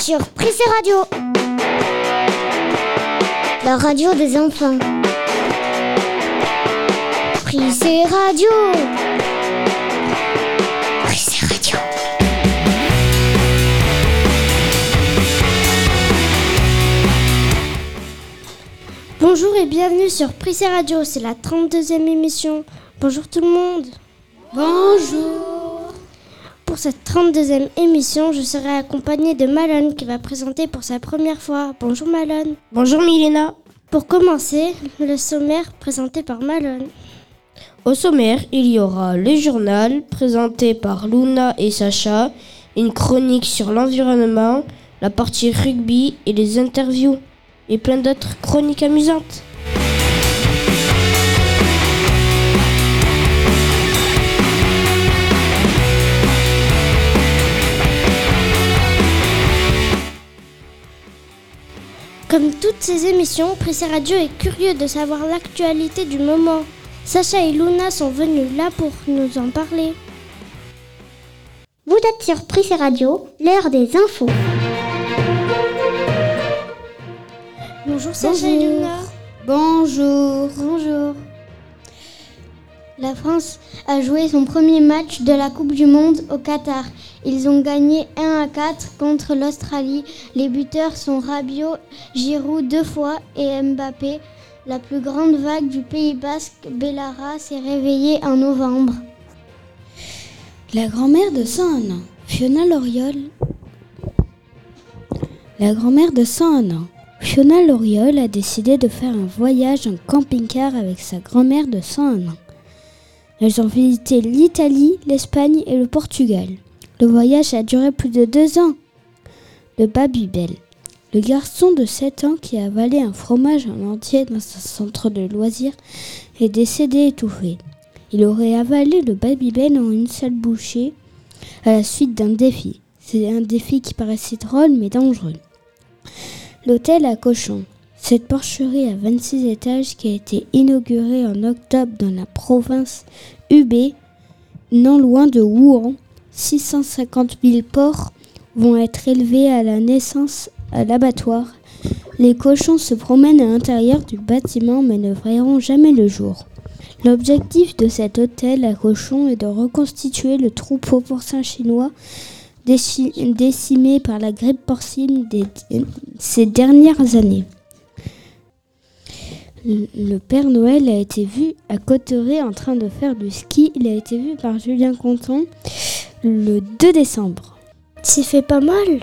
sur Prissé Radio. La radio des enfants. Prissé Radio. Prissé Radio. Bonjour et bienvenue sur Prissé Radio, c'est la 32e émission. Bonjour tout le monde. Bonjour. Pour cette 32e émission, je serai accompagnée de Malone qui va présenter pour sa première fois. Bonjour Malone. Bonjour Milena. Pour commencer, le sommaire présenté par Malone. Au sommaire, il y aura le journal présenté par Luna et Sacha, une chronique sur l'environnement, la partie rugby et les interviews, et plein d'autres chroniques amusantes. Comme toutes ces émissions, Prissé Radio est curieux de savoir l'actualité du moment. Sacha et Luna sont venus là pour nous en parler. Vous êtes sur Prissé Radio, l'heure des infos. Bonjour Sacha et Luna. Bonjour. Bonjour. La France a joué son premier match de la Coupe du Monde au Qatar. Ils ont gagné 1 à 4 contre l'Australie. Les buteurs sont Rabiot, Giroud deux fois et Mbappé. La plus grande vague du Pays Basque, Bellara, s'est réveillée en novembre. La grand-mère de 101 ans, Fiona Loriol. La grand-mère de 101 ans, Fiona Loriol a décidé de faire un voyage en camping-car avec sa grand-mère de 101 ans. Elles ont visité l'Italie, l'Espagne et le Portugal. Le voyage a duré plus de deux ans. Le Babybel, le garçon de 7 ans qui a avalé un fromage en entier dans un centre de loisirs, est décédé étouffé. Il aurait avalé le Babybel en une seule bouchée à la suite d'un défi. C'est un défi qui paraissait drôle mais dangereux. L'hôtel à cochon. Cette porcherie à 26 étages qui a été inaugurée en octobre dans la province Hubei, non loin de Wuhan, 650 000 porcs vont être élevés à la naissance à l'abattoir. Les cochons se promènent à l'intérieur du bâtiment mais ne verront jamais le jour. L'objectif de cet hôtel à cochons est de reconstituer le troupeau porcin chinois décimé par la grippe porcine ces dernières années. Le Père Noël a été vu à Cotteret en train de faire du ski. Il a été vu par Julien Conton le 2 décembre. C'est fait pas mal.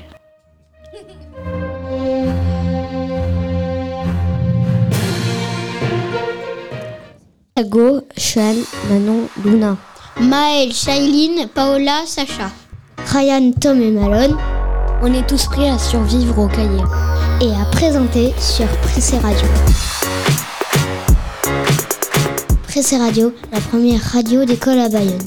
Ago, Sean, Manon, Luna. Maël, Shailene, Paola, Sacha. Ryan, Tom et Malone. On est tous prêts à survivre au cahier. Et à présenter sur Prissé Radio. Pressé Radio, la première radio d'école à Bayonne.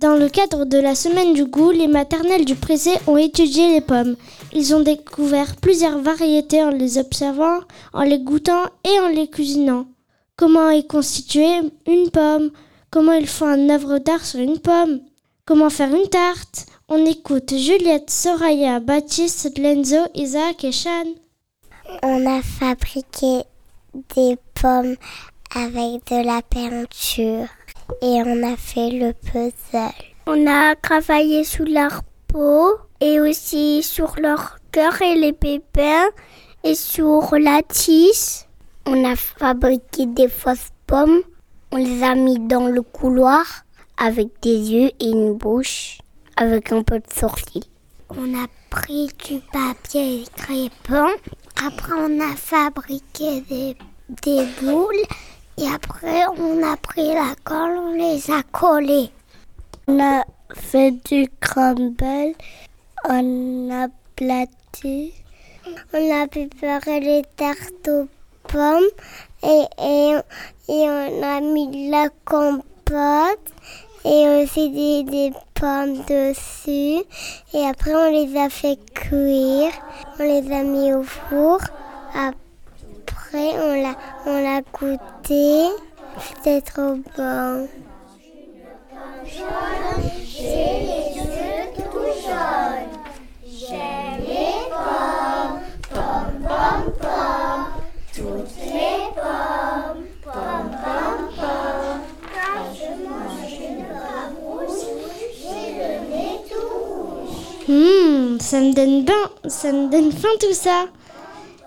Dans le cadre de la semaine du goût, les maternelles du Pressé ont étudié les pommes. Ils ont découvert plusieurs variétés en les observant, en les goûtant et en les cuisinant. Comment est constituée une pomme? Comment ils font un œuvre d'art sur une pomme? Comment faire une tarte? On écoute Juliette, Soraya, Baptiste, Lenzo, Isaac et Shan. On a fabriqué des pommes avec de la peinture et on a fait le puzzle. On a travaillé sur leur peau et aussi sur leur cœur et les pépins et sur la tisse. On a fabriqué des fausses pommes. On les a mis dans le couloir avec des yeux et une bouche avec un peu de sourcils. On a pris du papier crépon. Après, on a fabriqué des, des boules. Et après, on a pris la colle, on les a collées. On a fait du crumble. On a platé. On a préparé les tartes aux pommes. Et, et, et on a mis de la compote. Et aussi des, des pommes dessus. Et après, on les a fait cuire. On les a mis au four. Après, on l'a, on l'a goûté. C'était trop bon. Hum, ça me donne bien, ça me donne faim tout ça.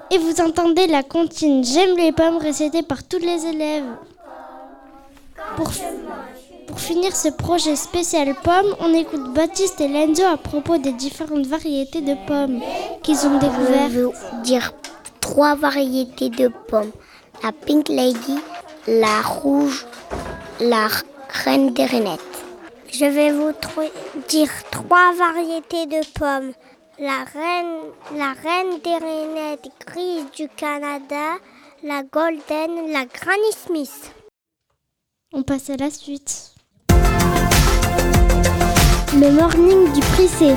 Et vous entendez la comptine J'aime les pommes récitée par tous les élèves. Pour, pour finir ce projet spécial pommes, on écoute Baptiste et Lenzo à propos des différentes variétés de pommes qu'ils ont découvertes. Je veux dire trois variétés de pommes. La Pink Lady, la rouge, la reine des rainettes. Je vais vous dire trois variétés de pommes. La reine, la reine des rainettes grise du Canada, la golden, la Granny Smith. On passe à la suite. Le morning du Prissé.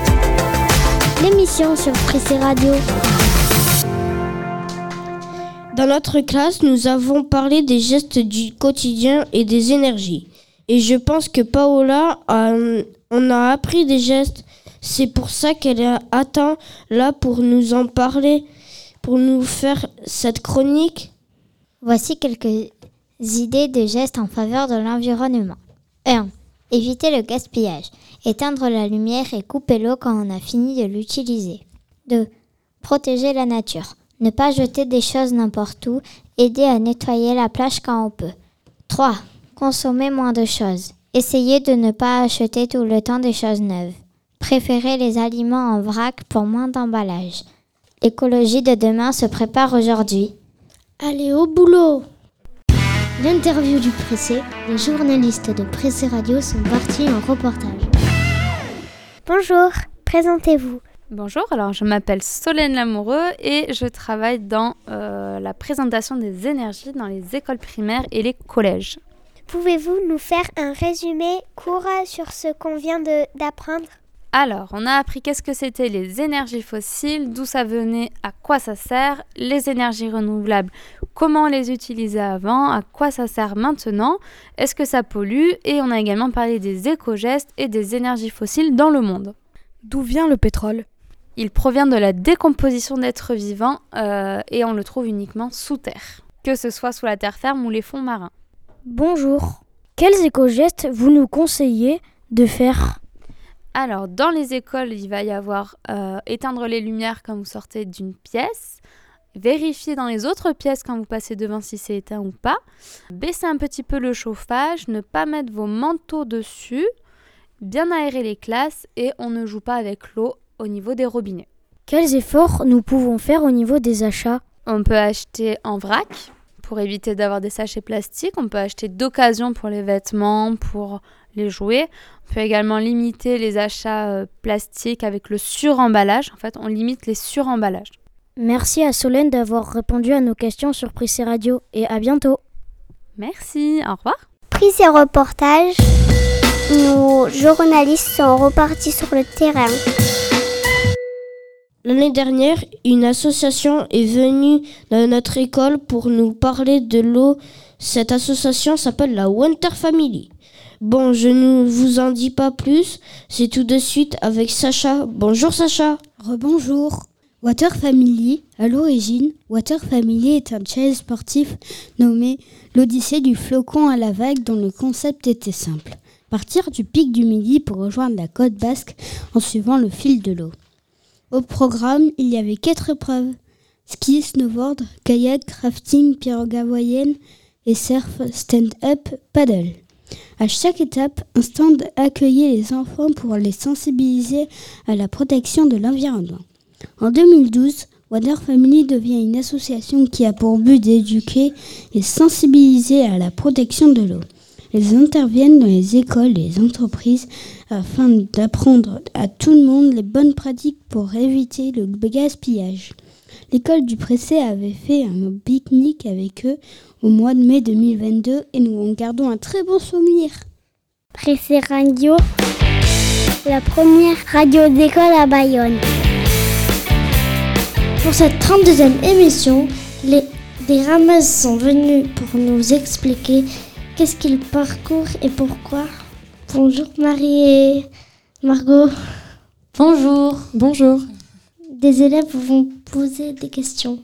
L'émission sur Prissé Radio. Dans notre classe, nous avons parlé des gestes du quotidien et des énergies. Et je pense que Paola a, on a appris des gestes. C'est pour ça qu'elle est atteint là pour nous en parler, pour nous faire cette chronique. Voici quelques idées de gestes en faveur de l'environnement. 1. Éviter le gaspillage. Éteindre la lumière et couper l'eau quand on a fini de l'utiliser. 2. Protéger la nature. Ne pas jeter des choses n'importe où. Aider à nettoyer la plage quand on peut. 3. Consommer moins de choses. Essayez de ne pas acheter tout le temps des choses neuves. Préférez les aliments en vrac pour moins d'emballage. L'écologie de demain se prépare aujourd'hui. Allez au boulot L'interview du Pressé, les journalistes de Pressé Radio sont partis en reportage. Bonjour, présentez-vous. Bonjour, alors je m'appelle Solène Lamoureux et je travaille dans euh, la présentation des énergies dans les écoles primaires et les collèges. Pouvez-vous nous faire un résumé court sur ce qu'on vient d'apprendre? Alors, on a appris qu'est-ce que c'était les énergies fossiles, d'où ça venait, à quoi ça sert, les énergies renouvelables, comment les utiliser avant, à quoi ça sert maintenant, est-ce que ça pollue, et on a également parlé des éco-gestes et des énergies fossiles dans le monde. D'où vient le pétrole? Il provient de la décomposition d'êtres vivants euh, et on le trouve uniquement sous terre, que ce soit sous la terre ferme ou les fonds marins. Bonjour. Quels éco-gestes vous nous conseillez de faire? Alors, dans les écoles, il va y avoir euh, éteindre les lumières quand vous sortez d'une pièce, vérifier dans les autres pièces quand vous passez devant si c'est éteint ou pas, baisser un petit peu le chauffage, ne pas mettre vos manteaux dessus, bien aérer les classes et on ne joue pas avec l'eau au niveau des robinets. Quels efforts nous pouvons faire au niveau des achats? On peut acheter en vrac pour éviter d'avoir des sachets plastiques, on peut acheter d'occasion pour les vêtements, pour les jouets. On peut également limiter les achats euh, plastiques avec le suremballage. En fait, on limite les suremballages. Merci à Solène d'avoir répondu à nos questions sur Prissé Radio et à bientôt. Merci, au revoir. Prissé Reportage, nos journalistes sont repartis sur le terrain. L'année dernière, une association est venue dans notre école pour nous parler de l'eau. Cette association s'appelle la Winter Family. Bon, je ne vous en dis pas plus, c'est tout de suite avec Sacha. Bonjour Sacha. Rebonjour. Water Family, à l'origine, Water Family est un challenge sportif nommé l'Odyssée du flocon à la vague dont le concept était simple. Partir du pic du Midi pour rejoindre la côte basque en suivant le fil de l'eau. Au programme, il y avait quatre épreuves ski, snowboard, kayak, crafting, pirogue et surf stand-up paddle. À chaque étape, un stand accueillait les enfants pour les sensibiliser à la protection de l'environnement. En 2012, Water Family devient une association qui a pour but d'éduquer et sensibiliser à la protection de l'eau. Ils interviennent dans les écoles et les entreprises afin d'apprendre à tout le monde les bonnes pratiques pour éviter le gaspillage. L'école du Pressé avait fait un pique-nique avec eux au mois de mai 2022 et nous en gardons un très bon souvenir. Pressé Radio, la première radio d'école à Bayonne. Pour cette 32e émission, les, des rameuses sont venus pour nous expliquer qu'est-ce qu'ils parcourent et pourquoi? Bonjour Marie et Margot. Bonjour. Bonjour. Des élèves vont poser des questions.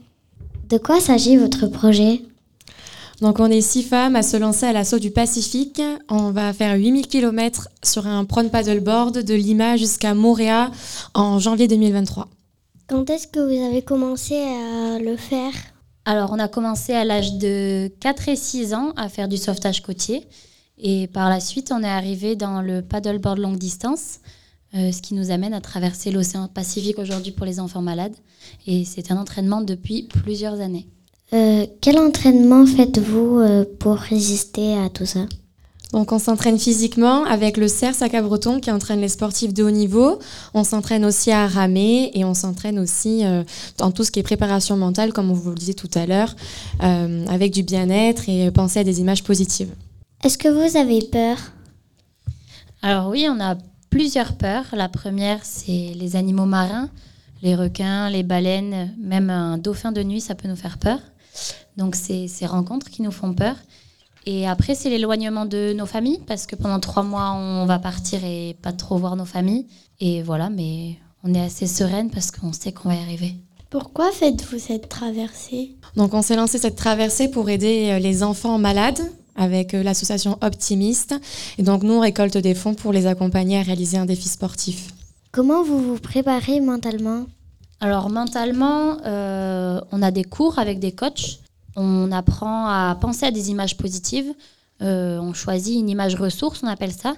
De quoi s'agit votre projet? Donc on est six femmes à se lancer à l'assaut du Pacifique. On va faire 8000 km sur un prone paddleboard de Lima jusqu'à Montréal en janvier 2023. Quand est-ce que vous avez commencé à le faire? Alors on a commencé à l'âge de 4 et 6 ans à faire du sauvetage côtier. Et par la suite, on est arrivé dans le paddleboard longue distance, euh, ce qui nous amène à traverser l'océan Pacifique aujourd'hui pour les enfants malades. Et c'est un entraînement depuis plusieurs années. Euh, quel entraînement faites-vous euh, pour résister à tout ça? Donc on s'entraîne physiquement avec le CERS à Cabreton qui entraîne les sportifs de haut niveau. On s'entraîne aussi à ramer et on s'entraîne aussi euh, dans tout ce qui est préparation mentale, comme on vous le disait tout à l'heure, euh, avec du bien-être et penser à des images positives. Est-ce que vous avez peur? Alors oui, on a plusieurs peurs. La première, c'est les animaux marins, les requins, les baleines, même un dauphin de nuit, ça peut nous faire peur. Donc c'est ces rencontres qui nous font peur. Et après, c'est l'éloignement de nos familles, parce que pendant trois mois, on va partir et pas trop voir nos familles. Et voilà, mais on est assez sereine parce qu'on sait qu'on va y arriver. Pourquoi faites-vous cette traversée? Donc on s'est lancé cette traversée pour aider euh, les enfants malades avec euh, l'association Optimiste. Et donc nous, on récolte des fonds pour les accompagner à réaliser un défi sportif. Comment vous vous préparez mentalement? Alors mentalement, euh, on a des cours avec des coachs on apprend à penser à des images positives. Euh, on choisit une image ressource, on appelle ça.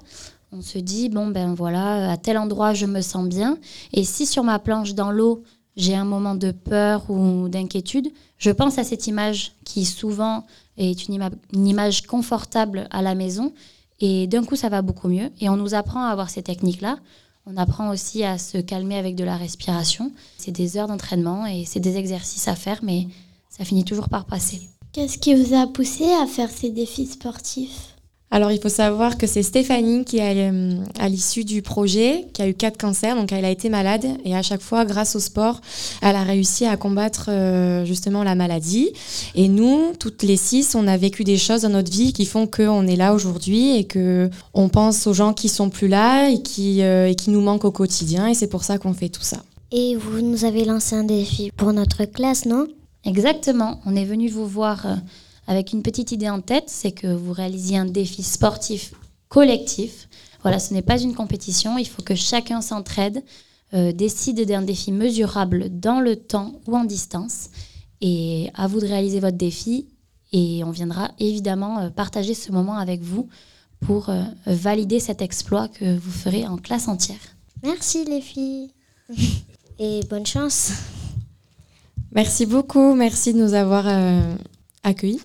On se dit, bon, ben voilà, à tel endroit, je me sens bien. Et si sur ma planche dans l'eau, j'ai un moment de peur ou d'inquiétude, je pense à cette image qui souvent est une, une image confortable à la maison. Et d'un coup, ça va beaucoup mieux. Et on nous apprend à avoir ces techniques-là. On apprend aussi à se calmer avec de la respiration. C'est des heures d'entraînement et c'est des exercices à faire, mais ça finit toujours par passer. Qu'est-ce qui vous a poussé à faire ces défis sportifs? Alors il faut savoir que c'est Stéphanie qui est euh, à l'issue du projet, qui a eu quatre cancers, donc elle a été malade et à chaque fois, grâce au sport, elle a réussi à combattre euh, justement la maladie. Et nous, toutes les six, on a vécu des choses dans notre vie qui font qu'on est là aujourd'hui et que on pense aux gens qui sont plus là et qui, euh, et qui nous manquent au quotidien. Et c'est pour ça qu'on fait tout ça. Et vous nous avez lancé un défi pour notre classe, non? Exactement. On est venu vous voir euh, avec une petite idée en tête, c'est que vous réalisiez un défi sportif collectif. Voilà, ce n'est pas une compétition. Il faut que chacun s'entraide, euh, décide d'un défi mesurable dans le temps ou en distance. Et à vous de réaliser votre défi. Et on viendra évidemment euh, partager ce moment avec vous pour valider cet exploit que vous ferez en classe entière. Merci les filles. Et bonne chance. Merci beaucoup, merci de nous avoir euh, accueillis.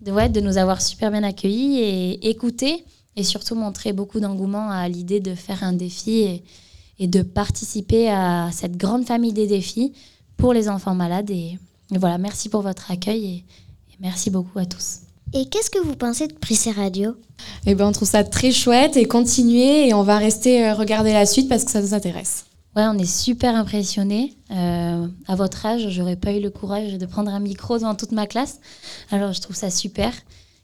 De, ouais, de nous avoir super bien accueillis et écoutés et surtout montrer beaucoup d'engouement à l'idée de faire un défi et, et, de participer à cette grande famille des défis pour les enfants malades. Et, voilà, merci pour votre accueil et, merci beaucoup à tous. Et qu'est-ce que vous pensez de Prissé Radio? Eh ben, on trouve ça très chouette et continuer et on va rester euh, regarder la suite parce que ça nous intéresse. Ouais, on est super impressionnés. Euh, à votre âge, j'aurais pas eu le courage de prendre un micro devant toute ma classe. Alors je trouve ça super.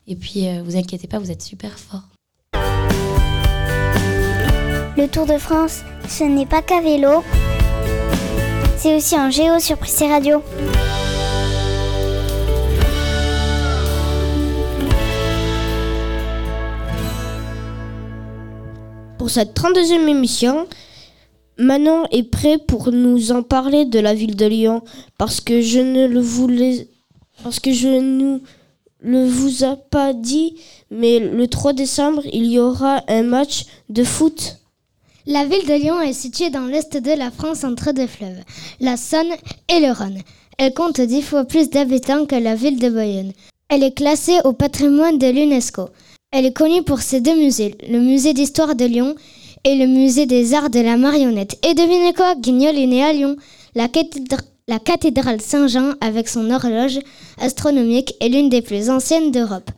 Et puis, euh, vous inquiétez pas, vous êtes super fort. Le Tour de France, ce n'est pas qu'à vélo. C'est aussi en géo sur Prissé Radio. Pour cette 32e émission, Manon est prêt pour nous en parler de la ville de Lyon parce que je ne le voulais parce que je le vous a pas dit mais le 3 décembre il y aura un match de foot. La ville de Lyon est située dans l'est de la France entre deux fleuves, la Saône et le Rhône. Elle compte dix fois plus d'habitants que la ville de Bayonne. Elle est classée au patrimoine de l'UNESCO. Elle est connue pour ses deux musées, le musée d'histoire de Lyon et le musée des arts de la marionnette. Et devinez quoi, Guignol est né à Lyon. La, cathédrale Saint-Jean, avec son horloge astronomique, est l'une des plus anciennes d'Europe.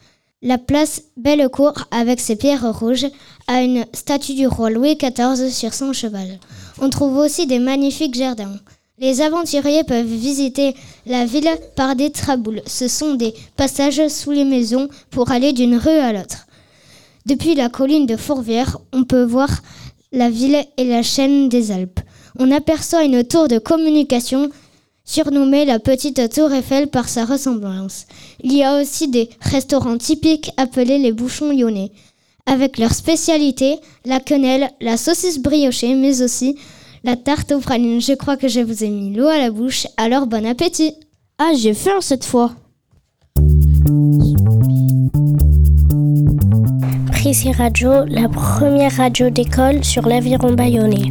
La place Bellecour, avec ses pierres rouges, a une statue du roi Louis XIV sur son cheval. On trouve aussi des magnifiques jardins. Les aventuriers peuvent visiter la ville par des traboules. Ce sont des passages sous les maisons pour aller d'une rue à l'autre. Depuis la colline de Fourvière, on peut voir la ville et la chaîne des Alpes. On aperçoit une tour de communication surnommée la petite tour Eiffel par sa ressemblance. Il y a aussi des restaurants typiques appelés les bouchons lyonnais, avec leur spécialité, la quenelle, la saucisse briochée, mais aussi la tarte aux pralines. Je crois que je vous ai mis l'eau à la bouche, alors bon appétit Ah, j'ai faim cette fois Radio, la première radio d'école sur l'aviron bayonnais.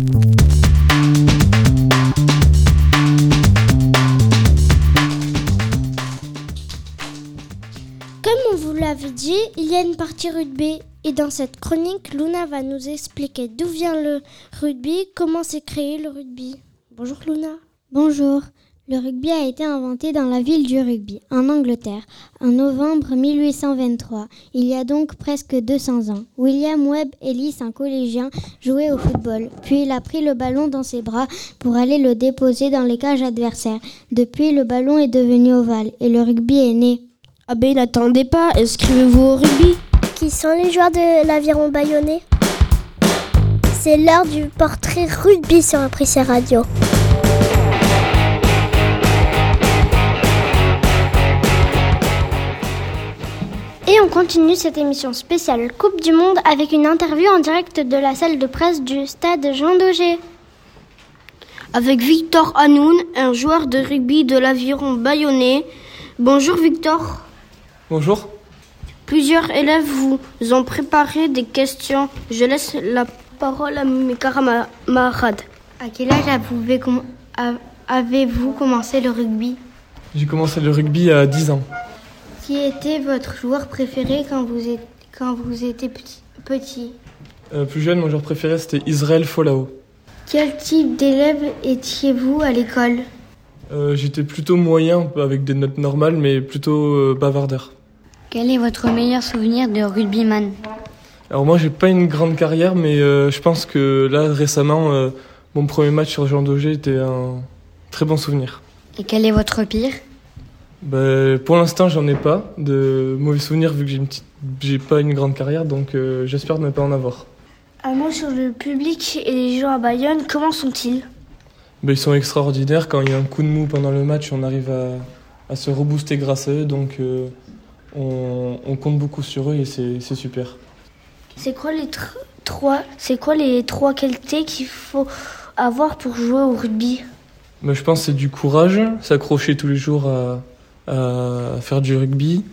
Comme on vous l'avait dit, il y a une partie rugby. Et dans cette chronique, Luna va nous expliquer d'où vient le rugby, comment s'est créé le rugby. Bonjour Luna. Bonjour. Le rugby a été inventé dans la ville du rugby, en Angleterre, en novembre 1823. Il y a donc presque 200 ans. William Webb Ellis, un collégien, jouait au football. Puis il a pris le ballon dans ses bras pour aller le déposer dans les cages adversaires. Depuis, le ballon est devenu ovale et le rugby est né. Ah ben n'attendez pas, inscrivez-vous au rugby. Qui sont les joueurs de l'aviron bayonnais? C'est l'heure du portrait rugby sur Apprécié Radio. Et on continue cette émission spéciale Coupe du Monde avec une interview en direct de la salle de presse du stade Jean Daugé. Avec Victor Hanoun, un joueur de rugby de l'aviron bayonnais. Bonjour Victor. Bonjour. Plusieurs élèves vous ont préparé des questions. Je laisse la parole à mes camarades. À quel âge avez-vous commencé le rugby? J'ai commencé le rugby à 10 ans. Qui était votre joueur préféré quand vous, êtes, quand vous étiez petit, euh, Plus jeune, mon joueur préféré c'était Israël Folao. Quel type d'élève étiez-vous à l'école? Euh, J'étais plutôt moyen, avec des notes normales, mais plutôt euh, bavardeur. Quel est votre meilleur souvenir de rugbyman? Alors moi j'ai pas une grande carrière, mais euh, je pense que là récemment, euh, mon premier match sur Jean Daugé était un très bon souvenir. Et quel est votre pire? Ben, Pour l'instant j'en ai pas de mauvais souvenirs vu que j'ai, une petite... j'ai pas une grande carrière, donc euh, j'espère ne pas en avoir. Un mot sur le public et les gens à Bayonne, comment sont-ils? Ben, Ils sont extraordinaires, quand il y a un coup de mou pendant le match, on arrive à, à se rebooster grâce à eux, donc on, on, compte beaucoup sur eux et c'est, c'est super. C'est quoi les tr- trois, c'est quoi les trois qualités qu'il faut avoir pour jouer au rugby? Ben, Je pense que c'est du courage, s'accrocher tous les jours à, à faire du rugby,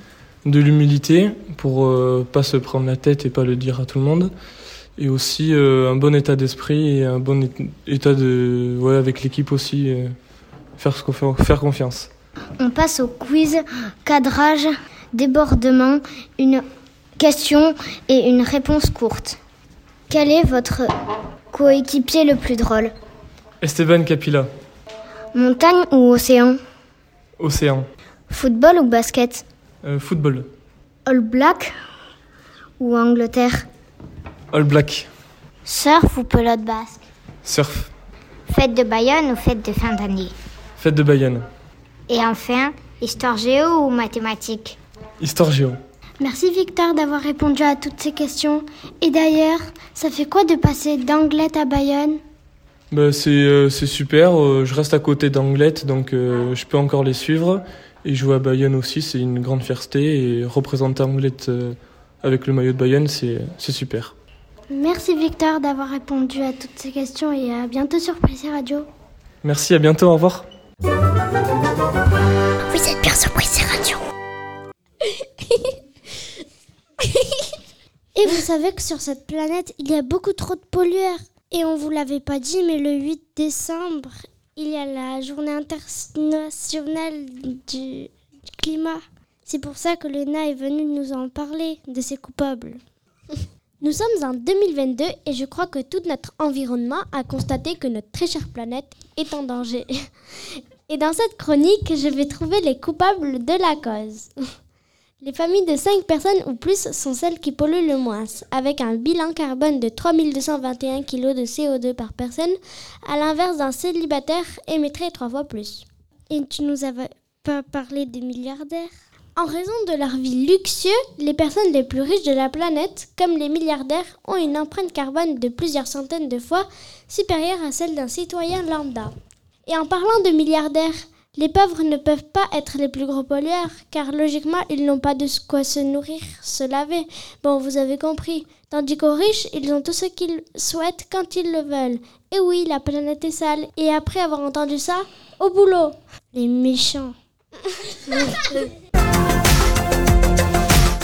de l'humilité pour euh, pas se prendre la tête et pas le dire à tout le monde, et aussi euh, un bon état d'esprit et un bon état de ouais avec l'équipe aussi, euh, faire, faire confiance. On passe au quiz cadrage débordement, une question et une réponse courte. Quel est votre coéquipier le plus drôle? Esteban Capilla. Montagne ou océan? Océan. Football ou basket euh, Football. All Black ou Angleterre All Black. Surf ou pelote basque Surf. Fête de Bayonne ou fête de fin d'année Fête de Bayonne. Et enfin, histoire géo ou mathématiques Histoire géo. Merci Victor d'avoir répondu à toutes ces questions. Et d'ailleurs, ça fait quoi de passer d'Anglette à Bayonne? Bah, c'est, euh, c'est super, euh, je reste à côté d'Anglette, donc euh, je peux encore les suivre. Et jouer à Bayonne aussi, c'est une grande fierté. Et représenter Anglette avec le maillot de Bayonne, c'est, c'est super. Merci Victor d'avoir répondu à toutes ces questions et à bientôt sur Prissé Radio. Merci, à bientôt, au revoir. Vous êtes bien sur Prissé Radio. Et vous savez que sur cette planète, il y a beaucoup trop de pollueurs. Et on vous l'avait pas dit, mais le 8 décembre, il y a la journée internationale du, climat. C'est pour ça que Lena est venue nous en parler, de ses coupables. Nous sommes en 2022 et je crois que tout notre environnement a constaté que notre très chère planète est en danger. Et dans cette chronique, je vais trouver les coupables de la cause. Les familles de 5 personnes ou plus sont celles qui polluent le moins, avec un bilan carbone de 3221 kg de CO2 par personne, à l'inverse d'un célibataire émettrait trois fois plus. Et tu nous avais pas parlé des milliardaires? En raison de leur vie luxueuse, les personnes les plus riches de la planète, comme les milliardaires, ont une empreinte carbone de plusieurs centaines de fois supérieure à celle d'un citoyen lambda. Et en parlant de milliardaires, les pauvres ne peuvent pas être les plus gros pollueurs, car logiquement, ils n'ont pas de quoi se nourrir, se laver. Bon, vous avez compris. Tandis qu'aux riches, ils ont tout ce qu'ils souhaitent quand ils le veulent. Et oui, la planète est sale. Et après avoir entendu ça, au boulot. Les méchants.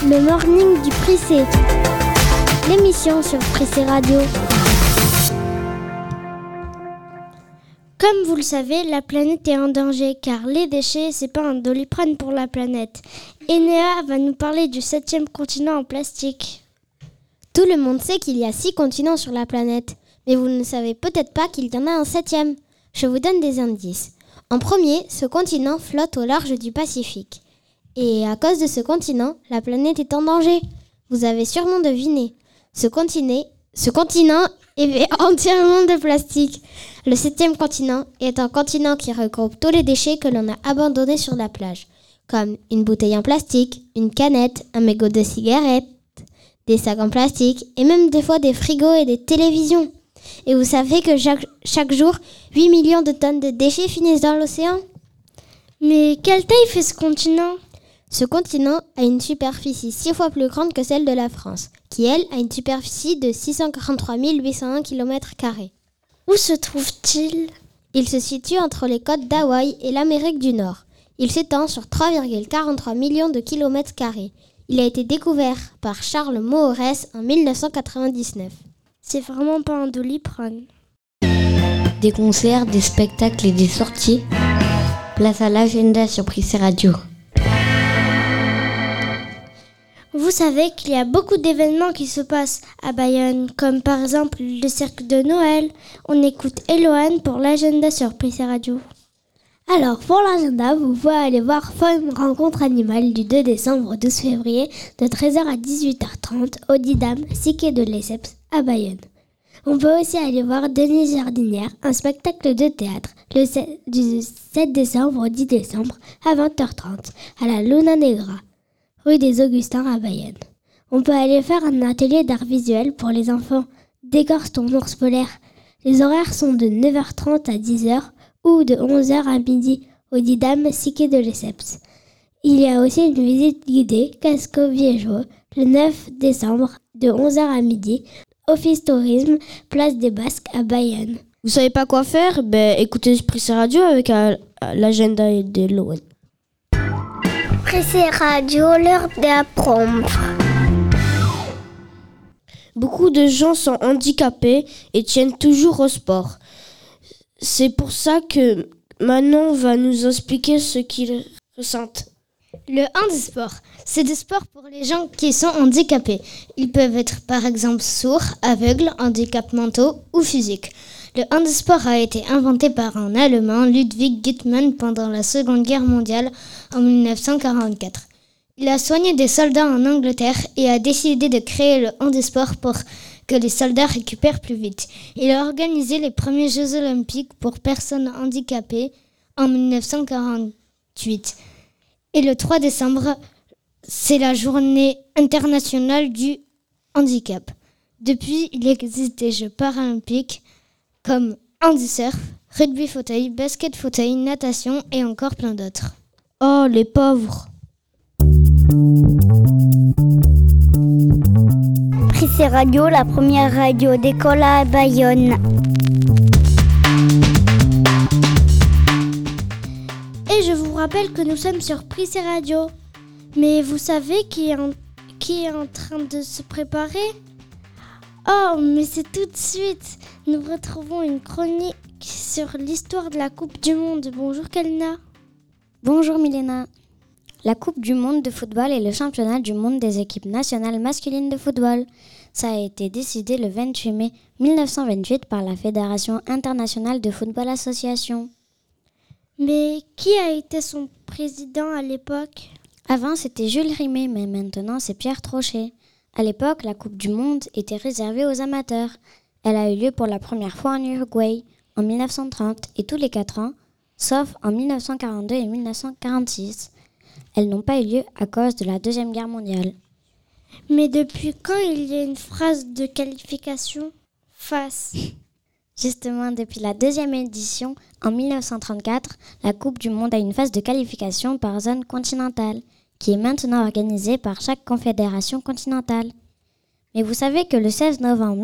Le morning du Prissé. L'émission sur Prissé Radio. Comme vous le savez, la planète est en danger car les déchets, c'est pas un doliprane pour la planète. Enea va nous parler du septième continent en plastique. Tout le monde sait qu'il y a six continents sur la planète, mais vous ne savez peut-être pas qu'il y en a un septième. Je vous donne des indices. En premier, ce continent flotte au large du Pacifique. Et à cause de ce continent, la planète est en danger. Vous avez sûrement deviné. Ce continent, ce continent est entièrement de plastique. Le septième continent est un continent qui regroupe tous les déchets que l'on a abandonnés sur la plage, comme une bouteille en plastique, une canette, un mégot de cigarette, des sacs en plastique et même des fois des frigos et des télévisions. Et vous savez que chaque, chaque jour, 8 millions de tonnes de déchets finissent dans l'océan? Mais quelle taille fait ce continent? Ce continent a une superficie six fois plus grande que celle de la France, qui elle a une superficie de 643 801 km. Où se trouve-t-il? Il se situe entre les côtes d'Hawaï et l'Amérique du Nord. Il s'étend sur 3,43 millions de kilomètres carrés. Il a été découvert par Charles Moores en 1999. C'est vraiment pas un doliprane. Des concerts, des spectacles et des sorties? Place à l'agenda sur Prissé Radio. Vous savez qu'il y a beaucoup d'événements qui se passent à Bayonne, comme par exemple le cercle de Noël. On écoute Eloane pour l'agenda sur Prissé Radio. Alors, pour l'agenda, vous pouvez aller voir Fun Rencontre Animale du 2 décembre au 12 février de 13h à 18h30 au Didam, Siquet de Lesseps, à Bayonne. On peut aussi aller voir Denise Jardinière, un spectacle de théâtre, le 7, du 7 décembre au 10 décembre à 20h30 à la Luna Negra, rue des Augustins à Bayonne. On peut aller faire un atelier d'art visuel pour les enfants. Décorce ton ours polaire. Les horaires sont de 9h30 à 10h ou de 11h à midi au Didam Siquet de Lesseps. Il y a aussi une visite guidée Casco Viejo le 9 décembre de 11h à midi Office Tourisme, place des Basques à Bayonne. Vous savez pas quoi faire? Ben écoutez Prissé Radio avec euh, l'agenda de l'ON. Radio, l'heure d'apprendre. Beaucoup de gens sont handicapés et tiennent toujours au sport. C'est pour ça que Manon va nous expliquer ce qu'ils ressentent. Le handisport, c'est des sports pour les gens qui sont handicapés. Ils peuvent être par exemple sourds, aveugles, handicaps mentaux ou physiques. Le handisport a été inventé par un Allemand, Ludwig Guttmann, pendant la Seconde Guerre mondiale en 1944. Il a soigné des soldats en Angleterre et a décidé de créer le handisport pour que les soldats récupèrent plus vite. Il a organisé les premiers Jeux olympiques pour personnes handicapées en 1948. Et le 3 décembre, c'est la journée internationale du handicap. Depuis, il existe des Jeux paralympiques comme handisurf, rugby fauteuil, basket fauteuil, natation et encore plein d'autres. Oh, les pauvres Prissé Radio, la première radio d'école à Bayonne. Et je vous rappelle que nous sommes sur Prissé Radio. Mais vous savez qui est, en, qui est en train de se préparer? Oh, mais c'est tout de suite. Nous retrouvons une chronique sur l'histoire de la Coupe du Monde. Bonjour Kalina. Bonjour Milena. La Coupe du Monde de football est le championnat du monde des équipes nationales masculines de football. Ça a été décidé le 28 mai 1928 par la Fédération internationale de football association. Mais qui a été son président à l'époque? Avant, c'était Jules Rimet, mais maintenant, c'est Pierre Trochet. À l'époque, la Coupe du Monde était réservée aux amateurs. Elle a eu lieu pour la première fois en Uruguay en 1930 et tous les 4 ans, sauf en 1942 et 1946. elles n'ont pas eu lieu à cause de la Deuxième Guerre mondiale. Mais depuis quand il y a une phrase de qualification face? Justement, depuis la deuxième édition, en 1934, la Coupe du Monde a une phase de qualification par zone continentale, qui est maintenant organisée par chaque confédération continentale. Mais vous savez que le 16 novembre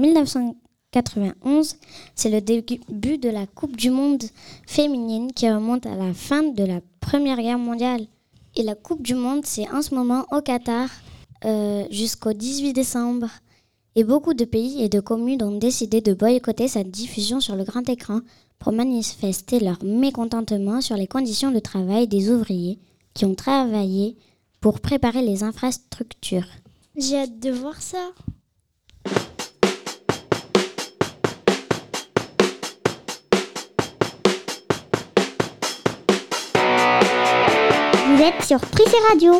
1991, c'est le début de la Coupe du Monde féminine qui remonte à la fin de la Première Guerre mondiale. Et la Coupe du Monde, c'est en ce moment au Qatar euh, jusqu'au 18 décembre. Et beaucoup de pays et de communes ont décidé de boycotter cette diffusion sur le grand écran pour manifester leur mécontentement sur les conditions de travail des ouvriers qui ont travaillé pour préparer les infrastructures. J'ai hâte de voir ça. Êtes sur Prissé Radio,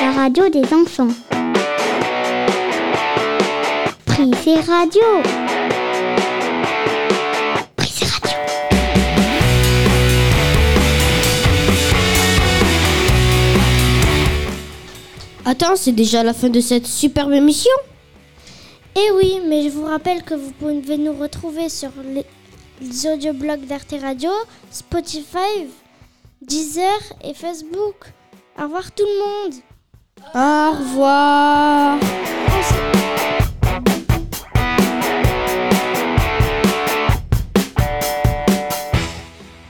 la radio des enfants. Prissé Radio. Prissé Radio. Attends, c'est déjà la fin de cette superbe émission Eh oui, mais je vous rappelle que vous pouvez nous retrouver sur les, les audioblogs d'Arte Radio, Spotify, Deezer et Facebook. Au revoir tout le monde. Au revoir.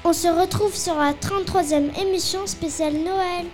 On se retrouve sur la 33e émission spéciale Noël.